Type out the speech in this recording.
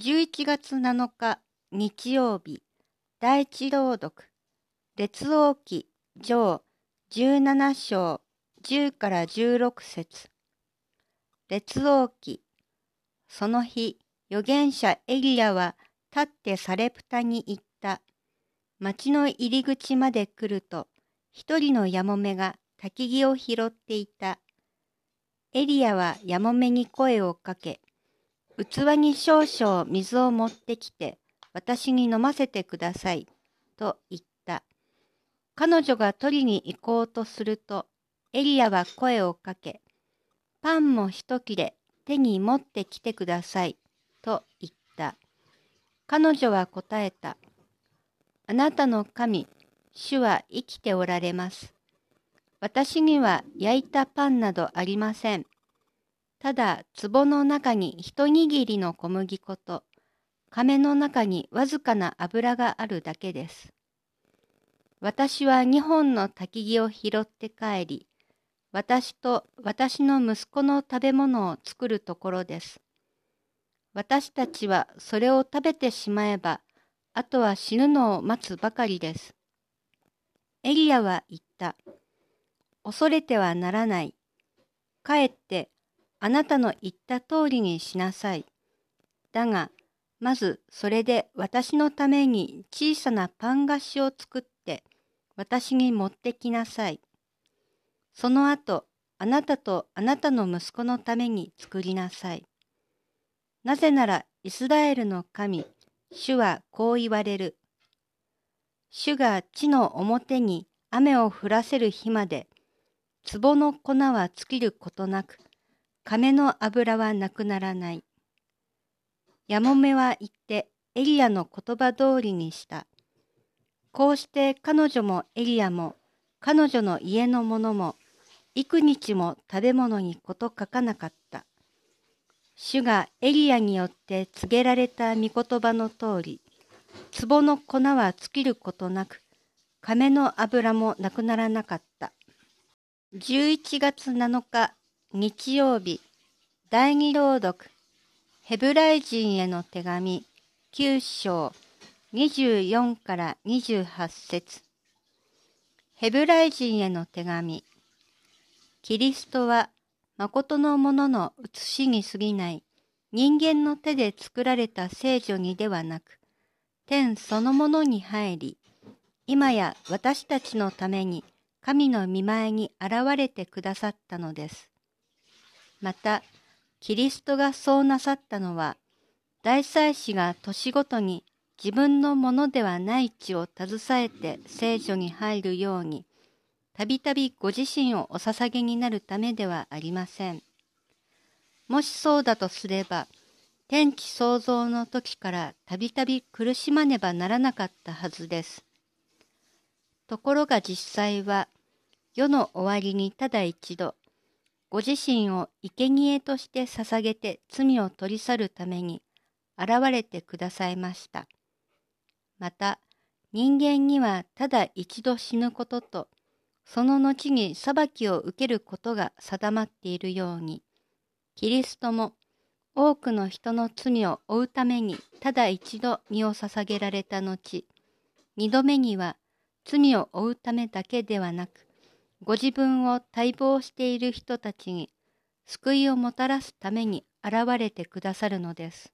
11月7日日曜日第一朗読列王記上17章10から16節。列王記その日預言者エリアは立ってサレプタに行った。町の入り口まで来ると一人のやもめが焚き木を拾っていた。エリアはやもめに声をかけ器に少々水を持ってきて私に飲ませてください。と言った。彼女が取りに行こうとすると、エリアは声をかけ、パンも一切れ手に持ってきてください。と言った。彼女は答えた。あなたの神、主は生きておられます。私には焼いたパンなどありません。ただ壺の中に一握りの小麦粉と亀の中にわずかな油があるだけです。私は二本の焚き木を拾って帰り、私と私の息子の食べ物を作るところです。私たちはそれを食べてしまえば、あとは死ぬのを待つばかりです。エリアは言った。恐れてはならない。かえってあなたの言った通りにしなさい。だが、まずそれで私のために小さなパン菓子を作って私に持ってきなさい。その後、あなたとあなたの息子のために作りなさい。なぜならイスラエルの神、主はこう言われる。主が地の表に雨を降らせる日まで、壺の粉は尽きることなく、亀の油はなくならない。やもめは言ってエリアの言葉通りにした。こうして彼女もエリアも彼女の家の者も幾日も食べ物にこと書かなかった。主がエリアによって告げられた御言葉の通り、壺の粉は尽きることなく、亀の油もなくならなかった。11月7日日曜日、第二朗読、ヘブライ人への手紙、9章、24から28節ヘブライ人への手紙。キリストは、誠のものの写しに過ぎない人間の手で作られた聖女にではなく、天そのものに入り、今や私たちのために神の見前に現れてくださったのです。また、キリストがそうなさったのは、大祭司が年ごとに自分のものではない地を携えて聖女に入るように、たびたびご自身をお捧げになるためではありません。もしそうだとすれば、天地創造の時からたびたび苦しまねばならなかったはずです。ところが実際は、世の終わりにただ一度、ご自身を生贄として捧げて罪を取り去るために現れてくださいました。また、人間にはただ一度死ぬことと、その後に裁きを受けることが定まっているように、キリストも多くの人の罪を負うためにただ一度身を捧げられた後、二度目には罪を負うためだけではなく、ご自分を待望している人たちに救いをもたらすために現れてくださるのです。